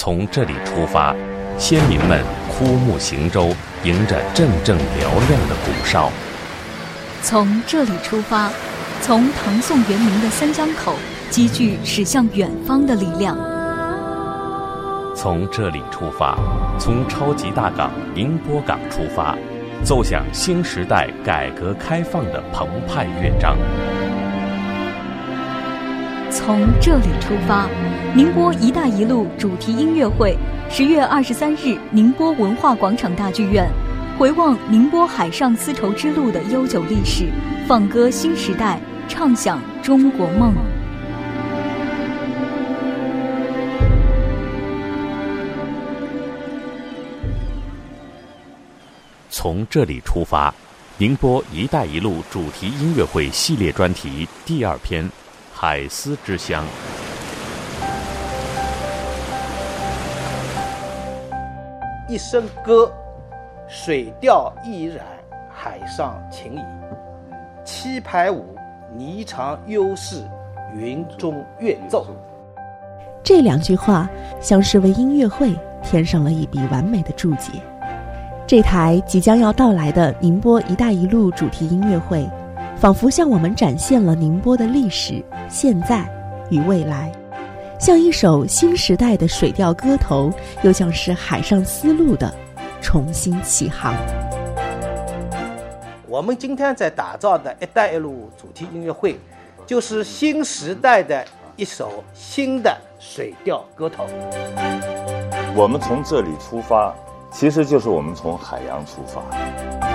从这里出发，先民们枯木行舟，迎着阵阵嘹亮的鼓哨。从这里出发，从唐宋元明的三江口，积聚驶向远方的力量。从这里出发，从超级大港宁波港出发，奏响新时代改革开放的澎湃乐章。从这里出发，宁波“一带一路”主题音乐会，十月二十三日，宁波文化广场大剧院，回望宁波海上丝绸之路的悠久历史，放歌新时代，唱响中国梦。从这里出发，宁波“一带一路”主题音乐会系列专题第二篇。海丝之乡，一声歌，水调依然，海上情谊；七排舞，霓裳优势，云中乐奏。这两句话像是为音乐会添上了一笔完美的注解。这台即将要到来的宁波“一带一路”主题音乐会。仿佛向我们展现了宁波的历史、现在与未来，像一首新时代的水调歌头，又像是海上丝路的重新起航。我们今天在打造的一带一路主题音乐会，就是新时代的一首新的水调歌头。我们从这里出发，其实就是我们从海洋出发。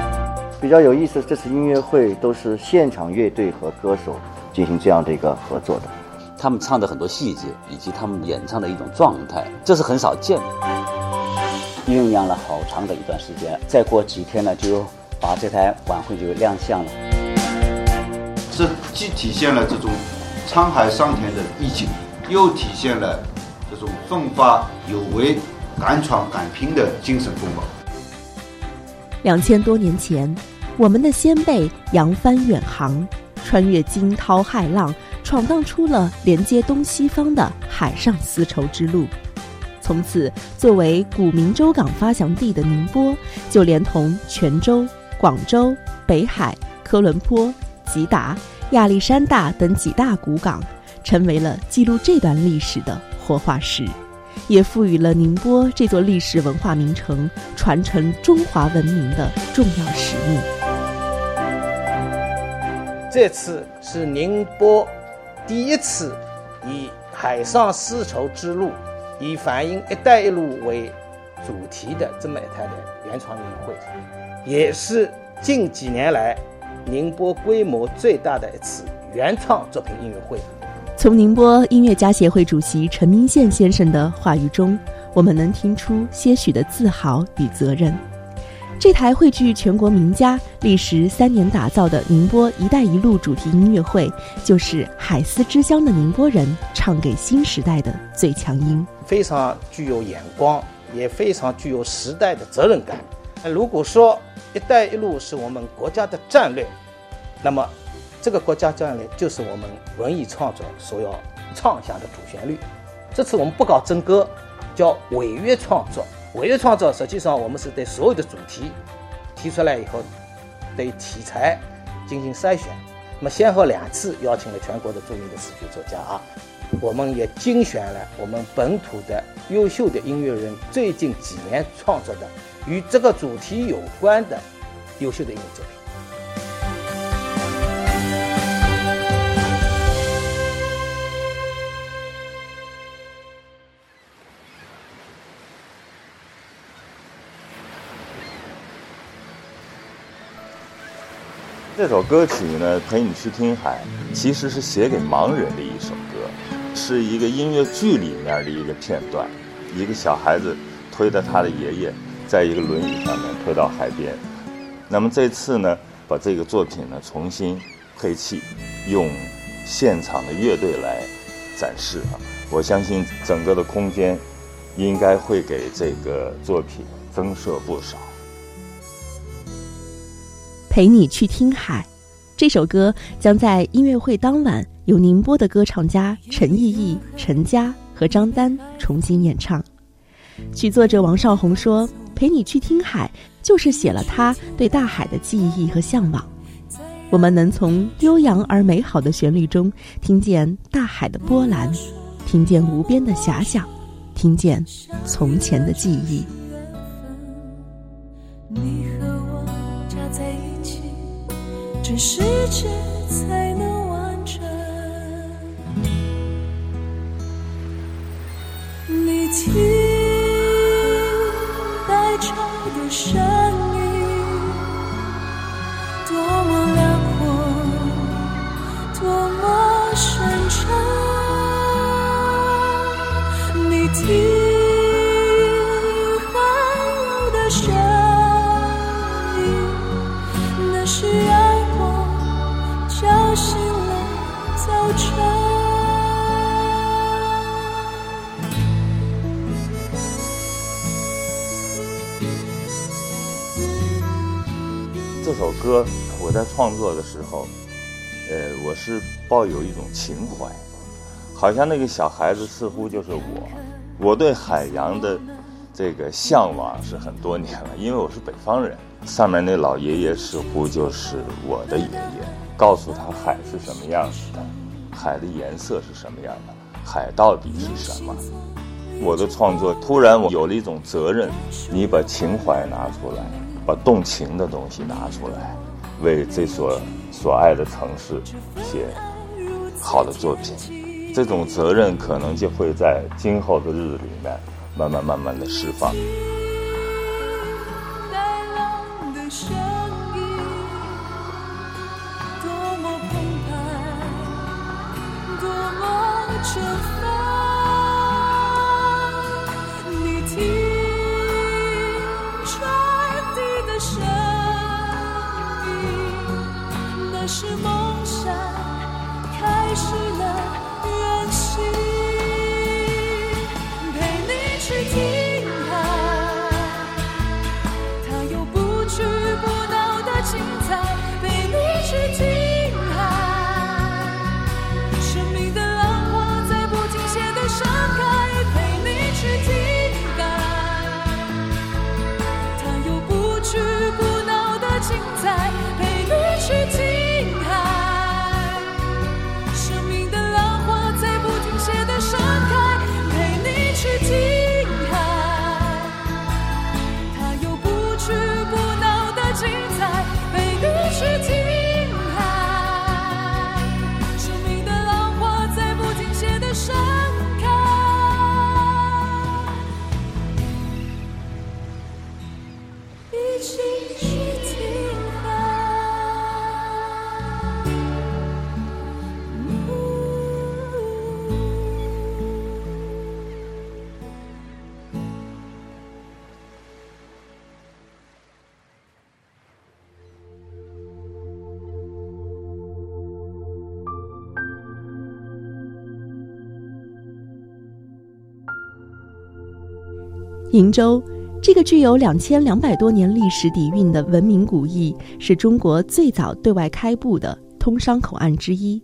比较有意思，这次音乐会都是现场乐队和歌手进行这样的一个合作的。他们唱的很多细节，以及他们演唱的一种状态，这是很少见的。酝酿了好长的一段时间，再过几天呢，就把这台晚会就亮相了。这既体现了这种沧海桑田的意境，又体现了这种奋发有为、敢闯敢拼的精神风貌。两千多年前。我们的先辈扬帆远航，穿越惊涛骇浪，闯荡出了连接东西方的海上丝绸之路。从此，作为古明州港发祥地的宁波，就连同泉州、广州、北海、科伦坡、吉达、亚历山大等几大古港，成为了记录这段历史的活化石，也赋予了宁波这座历史文化名城传承中华文明的重要使命。这次是宁波第一次以海上丝绸之路，以反映“一带一路”为主题的这么一台的原创音乐会，也是近几年来宁波规模最大的一次原创作品音乐会。从宁波音乐家协会主席陈明宪先生的话语中，我们能听出些许的自豪与责任。这台汇聚全国名家、历时三年打造的宁波“一带一路”主题音乐会，就是海丝之乡的宁波人唱给新时代的最强音，非常具有眼光，也非常具有时代的责任感。那如果说“一带一路”是我们国家的战略，那么这个国家战略就是我们文艺创作所要唱响的主旋律。这次我们不搞真歌，叫违约创作。文乐创作实际上，我们是对所有的主题提出来以后，对题材进行筛选。那么先后两次邀请了全国的著名的词曲作家啊，我们也精选了我们本土的优秀的音乐人最近几年创作的与这个主题有关的优秀的音乐作品。这首歌曲呢，陪你去听海，其实是写给盲人的一首歌，是一个音乐剧里面的一个片段。一个小孩子推着他的爷爷，在一个轮椅上面推到海边。那么这次呢，把这个作品呢重新配器，用现场的乐队来展示啊。我相信整个的空间应该会给这个作品增色不少。陪你去听海，这首歌将在音乐会当晚由宁波的歌唱家陈奕奕、陈佳和张丹重新演唱。曲作者王少红说：“陪你去听海，就是写了他对大海的记忆和向往。我们能从悠扬而美好的旋律中听见大海的波澜，听见无边的遐想，听见从前的记忆。你和我，这世界才能完整。你听白潮的声歌我在创作的时候，呃，我是抱有一种情怀，好像那个小孩子似乎就是我。我对海洋的这个向往是很多年了，因为我是北方人。上面那老爷爷似乎就是我的爷爷，告诉他海是什么样子的，海的颜色是什么样的，海到底是什么。我的创作突然我有了一种责任，你把情怀拿出来。把动情的东西拿出来，为这所所爱的城市写好的作品，这种责任可能就会在今后的日子里面慢慢慢慢的释放。瀛洲，这个具有两千两百多年历史底蕴的文明古驿，是中国最早对外开埠的通商口岸之一，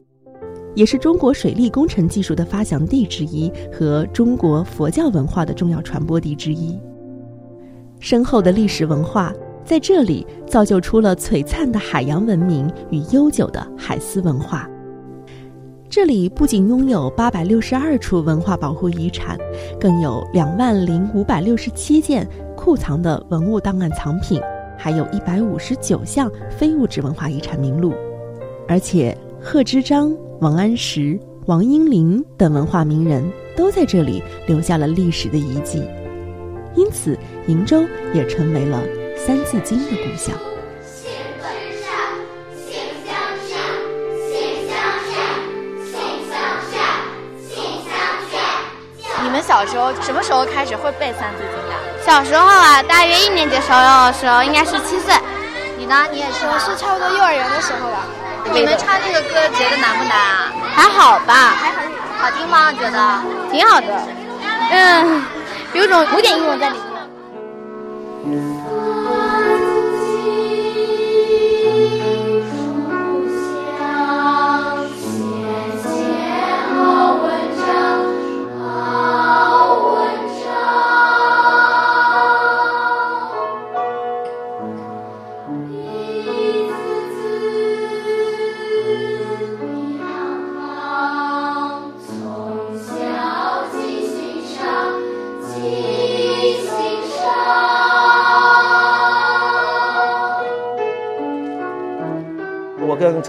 也是中国水利工程技术的发祥地之一和中国佛教文化的重要传播地之一。深厚的历史文化在这里造就出了璀璨的海洋文明与悠久的海丝文化。这里不仅拥有八百六十二处文化保护遗产，更有两万零五百六十七件库藏的文物档案藏品，还有一百五十九项非物质文化遗产名录。而且，贺知章、王安石、王英林等文化名人都在这里留下了历史的遗迹，因此瀛洲也成为了《三字经》的故乡。小时候什么时候开始会背《三字经》的？小时候啊，大约一年级时候的时候，应该是七岁。你呢？你也是？我是差不多幼儿园的时候吧。你们唱这个歌觉得难不难啊？还好吧。还好，好听吗？觉得挺好的。嗯，有种古典韵味在里面。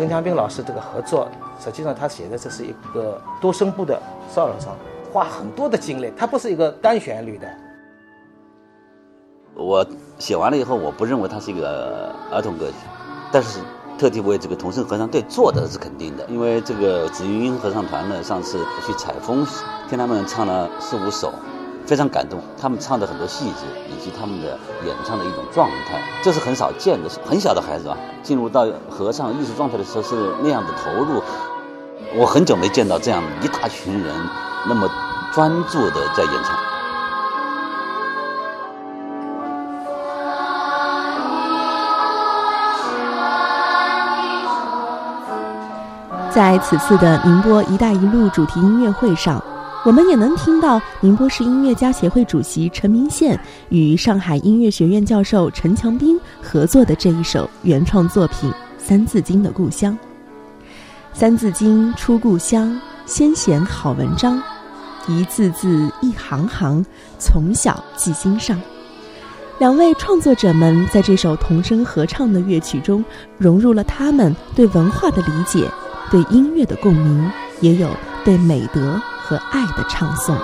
陈强斌老师这个合作，实际上他写的这是一个多声部的少儿唱，花很多的精力，它不是一个单旋律的。我写完了以后，我不认为它是一个儿童歌曲，但是特地为这个童声合唱队做的是肯定的，因为这个紫云音合唱团呢，上次去采风，听他们唱了四五首，非常感动。他们唱的很多细节，以及他们的演唱的一种状态，这是很少见的。很小的孩子啊，进入到合唱艺术状态的时候是那样的投入，我很久没见到这样一大群人那么专注的在演唱。在此次的宁波“一带一路”主题音乐会上，我们也能听到宁波市音乐家协会主席陈明宪与上海音乐学院教授陈强斌合作的这一首原创作品《三字经的故乡》。三字经出故乡，先贤好文章，一字字一行行，从小记心上。两位创作者们在这首童声合唱的乐曲中，融入了他们对文化的理解。对音乐的共鸣，也有对美德和爱的唱颂。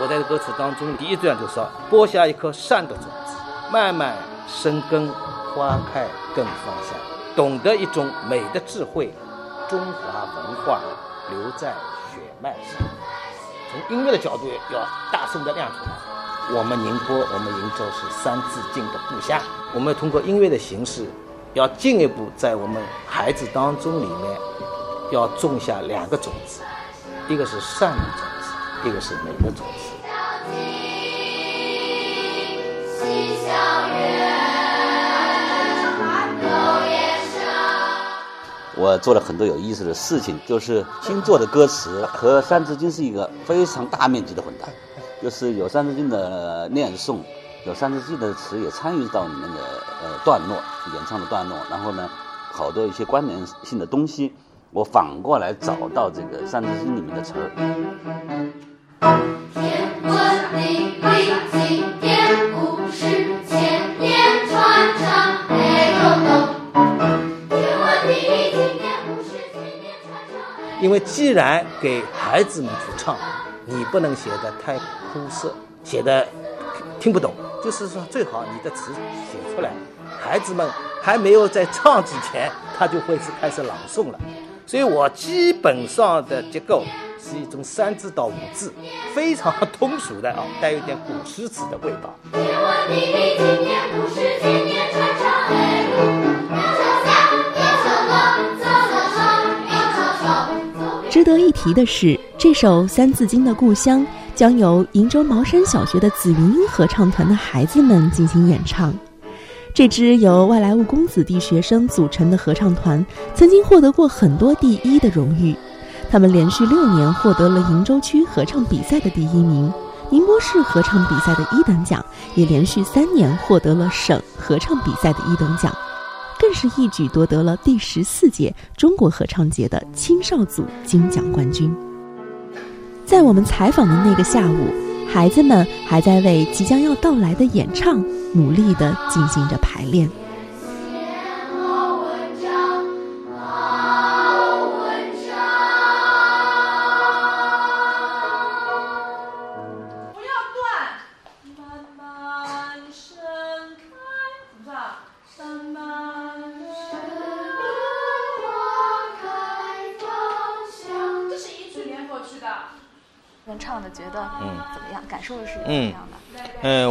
我在歌词当中，第一段就说：“播下一颗善的种子，慢慢生根，花开更芳香。”懂得一种美的智慧，中华文化。留在血脉上。从音乐的角度要大声的亮出来。我们宁波，我们鄞州是《三字经》的故乡。我们通过音乐的形式，要进一步在我们孩子当中里面，要种下两个种子，一个是善的种子，一个是美的种子。我做了很多有意思的事情，就是新做的歌词和《三字经》是一个非常大面积的混搭，就是有《三字经》的念诵，有《三字经》的词也参与到里面的呃段落。演唱的段落，然后呢，好多一些关联性的东西，我反过来找到这个《三字经》里面的词儿。天因为既然给孩子们去唱，你不能写的太枯涩，写的听不懂。就是说，最好你的词写出来，孩子们还没有在唱之前，他就会是开始朗诵了。所以我基本上的结构是一种三字到五字，非常 通俗的啊，带有点古诗词的味道。值得一提的是，这首《三字经的故乡》将由鄞州茅山小学的紫云英合唱团的孩子们进行演唱。这支由外来务工子弟学生组成的合唱团，曾经获得过很多第一的荣誉。他们连续六年获得了鄞州区合唱比赛的第一名，宁波市合唱比赛的一等奖，也连续三年获得了省合唱比赛的一等奖。更是一举夺得了第十四届中国合唱节的青少组金奖冠军。在我们采访的那个下午，孩子们还在为即将要到来的演唱努力地进行着排练。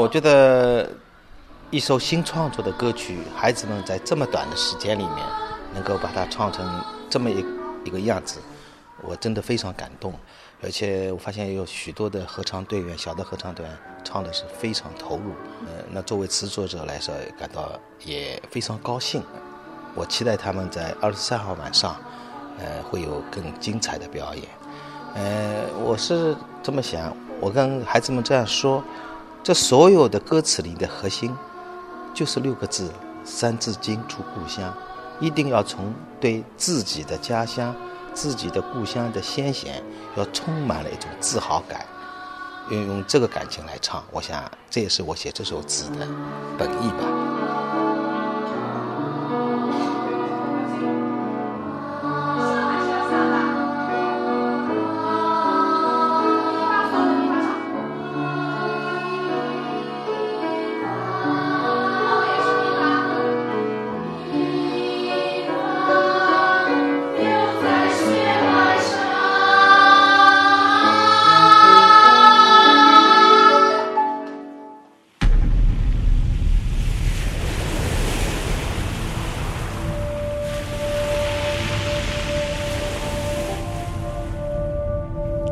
我觉得一首新创作的歌曲，孩子们在这么短的时间里面能够把它唱成这么一一个样子，我真的非常感动。而且我发现有许多的合唱队员，小的合唱团唱的是非常投入。呃，那作为词作者来说，感到也非常高兴。我期待他们在二十三号晚上，呃，会有更精彩的表演。呃，我是这么想，我跟孩子们这样说：，这所有的歌词里的核心，就是六个字“三字经出故乡”，一定要从对自己的家乡、自己的故乡的先贤，要充满了一种自豪感，运用这个感情来唱，我想这也是我写这首词的本意吧。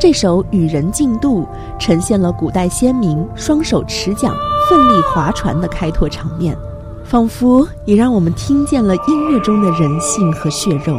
这首《与人竞渡》呈现了古代先民双手持桨、奋力划船的开拓场面，仿佛也让我们听见了音乐中的人性和血肉。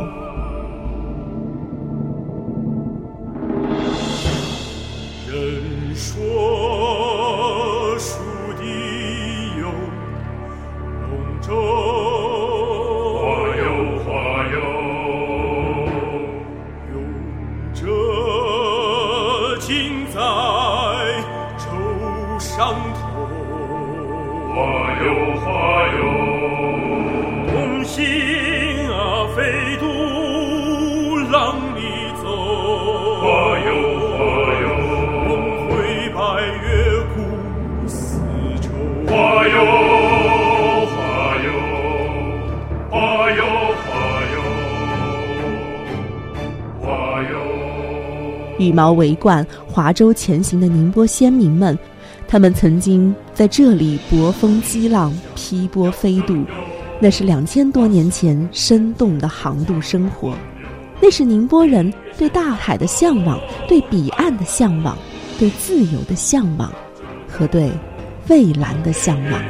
羽毛为冠，划舟前行的宁波先民们，他们曾经在这里搏风激浪、劈波飞渡，那是两千多年前生动的航渡生活，那是宁波人对大海的向往，对彼岸的向往，对自由的向往，和对蔚蓝的向往。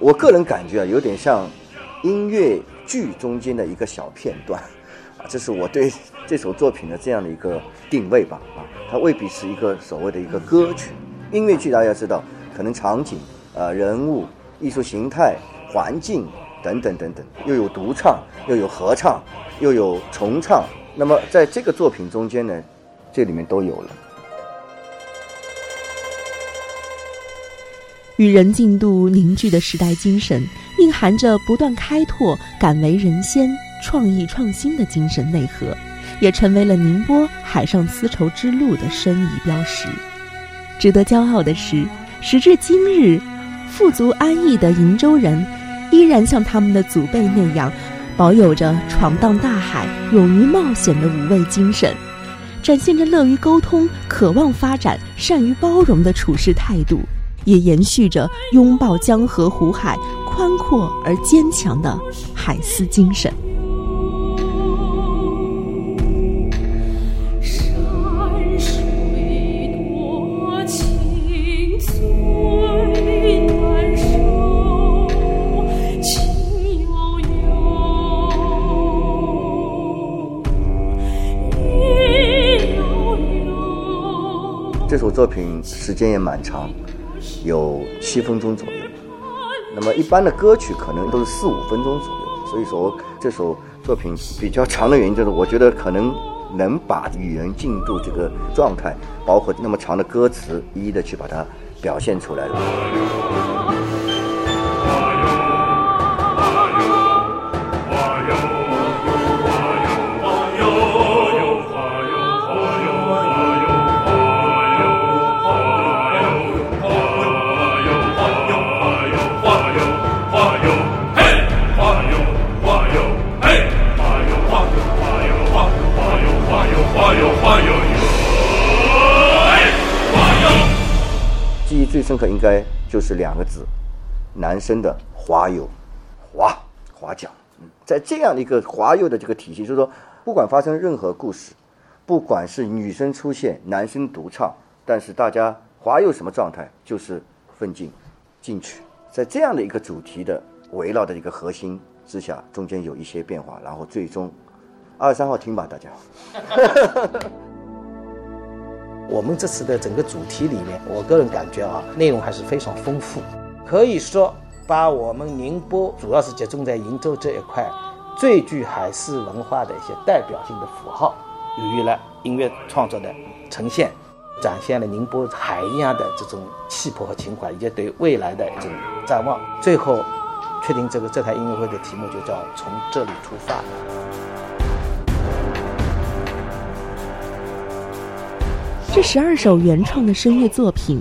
我个人感觉啊，有点像音乐。剧中间的一个小片段，啊，这是我对 这首作品的这样的一个定位吧，啊，它未必是一个所谓的一个歌曲。音乐剧大家知道，可能场景、呃人物、艺术形态、环境等等等等，又有独唱，又有合唱，又有重唱。那么在这个作品中间呢，这里面都有了。与人进度凝聚的时代精神，蕴含着不断开拓、敢为人先、创意创新的精神内核，也成为了宁波海上丝绸之路的申遗标识。值得骄傲的是，时至今日，富足安逸的瀛洲人，依然像他们的祖辈那样，保有着闯荡大海、勇于冒险的无畏精神，展现着乐于沟通、渴望发展、善于包容的处事态度。也延续着拥抱江河湖海、宽阔而坚强的海丝精神。这首作品时间也蛮长。有七分钟左右，那么一般的歌曲可能都是四五分钟左右，所以说这首作品比较长的原因就是，我觉得可能能把语言进度这个状态，包括那么长的歌词，一一的去把它表现出来了。刻应该就是两个字，男生的华友，华华奖。在这样的一个华友的这个体系，就是说，不管发生任何故事，不管是女生出现，男生独唱，但是大家华友什么状态，就是奋进进取。在这样的一个主题的围绕的一个核心之下，中间有一些变化，然后最终二十三号听吧，大家。我们这次的整个主题里面，我个人感觉啊，内容还是非常丰富。可以说，把我们宁波主要是集中在鄞州这一块最具海事文化的一些代表性的符号，予以了音乐创作的呈现，展现了宁波海一样的这种气魄和情怀，以及对未来的一种展望。最后，确定这个这台音乐会的题目就叫“从这里出发”。这十二首原创的声乐作品，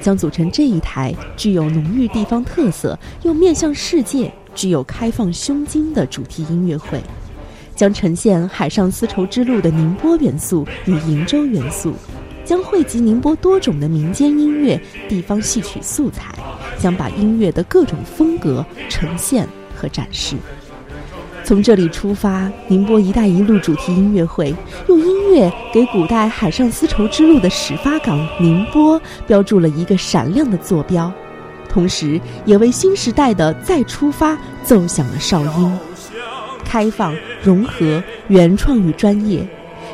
将组成这一台具有浓郁地方特色又面向世界、具有开放胸襟的主题音乐会，将呈现海上丝绸之路的宁波元素与瀛洲元素，将汇集宁波多种的民间音乐、地方戏曲素材，将把音乐的各种风格呈现和展示。从这里出发，宁波“一带一路”主题音乐会用音乐给古代海上丝绸之路的始发港宁波标注了一个闪亮的坐标，同时也为新时代的再出发奏响了哨音。开放、融合、原创与专业。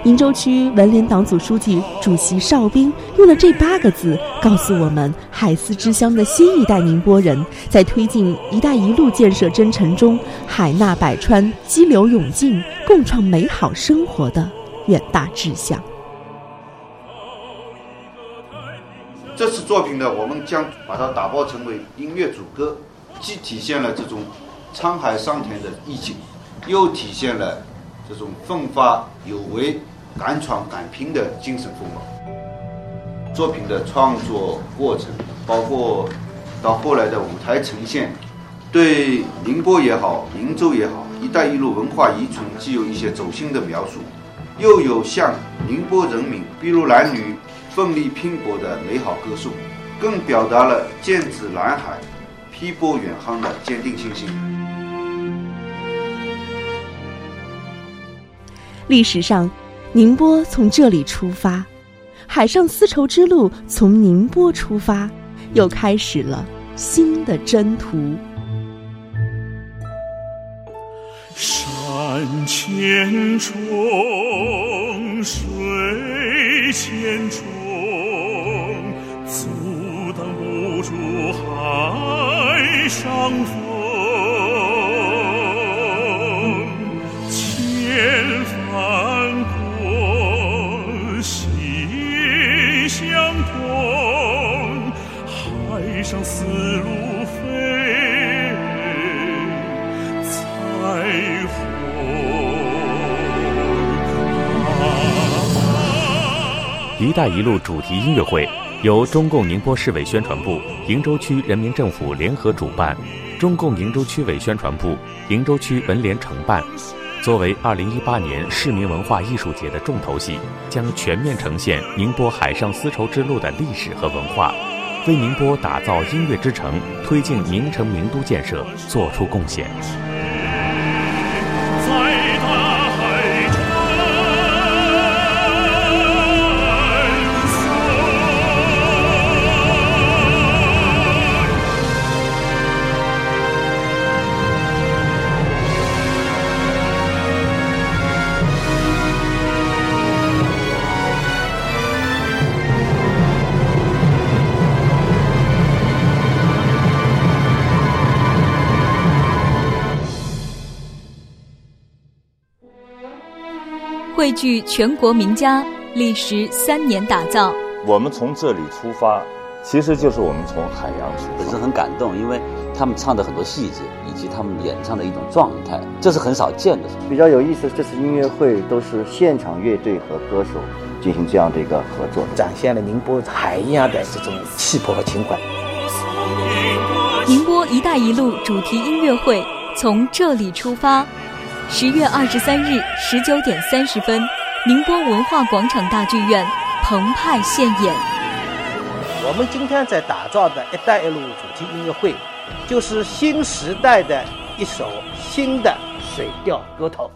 鄞州区文联党组书记、主席邵兵用了这八个字，告诉我们海丝之乡的新一代宁波人，在推进“一带一路”建设征程中，海纳百川、激流勇进，共创美好生活的远大志向。这次作品呢，我们将把它打包成为音乐主歌，既体现了这种沧海桑田的意境，又体现了。这种奋发有为、敢闯敢拼的精神风貌。作品的创作过程，包括到后来的舞台呈现，对宁波也好、鄞州也好，“一带一路”文化遗存既有一些走心的描述，又有向宁波人民比如男女、奋力拼搏的美好歌颂，更表达了剑指蓝海、劈波远航的坚定信心。历史上，宁波从这里出发，海上丝绸之路从宁波出发，又开始了新的征途。山千重，水千重，阻挡不住海上风。“一带一路”主题音乐会由中共宁波市委宣传部、鄞州区人民政府联合主办，中共鄞州区委宣传部、鄞州区文联承办。作为2018年市民文化艺术节的重头戏，将全面呈现宁波海上丝绸之路的历史和文化，为宁波打造音乐之城、推进名城名都建设作出贡献。汇聚全国名家，历时三年打造。我们从这里出发，其实就是我们从海洋出发。本身很感动，因为他们唱的很多细节，以及他们演唱的一种状态，这是很少见的。比较有意思，这次音乐会都是现场乐队和歌手进行这样的一个合作，展现了宁波海一样的这种气魄和情怀。宁波“一带一路”主题音乐会从这里出发。十月二十三日十九点三十分，宁波文化广场大剧院澎湃现演。我们今天在打造的“一带一路”主题音乐会，就是新时代的一首新的水调歌头。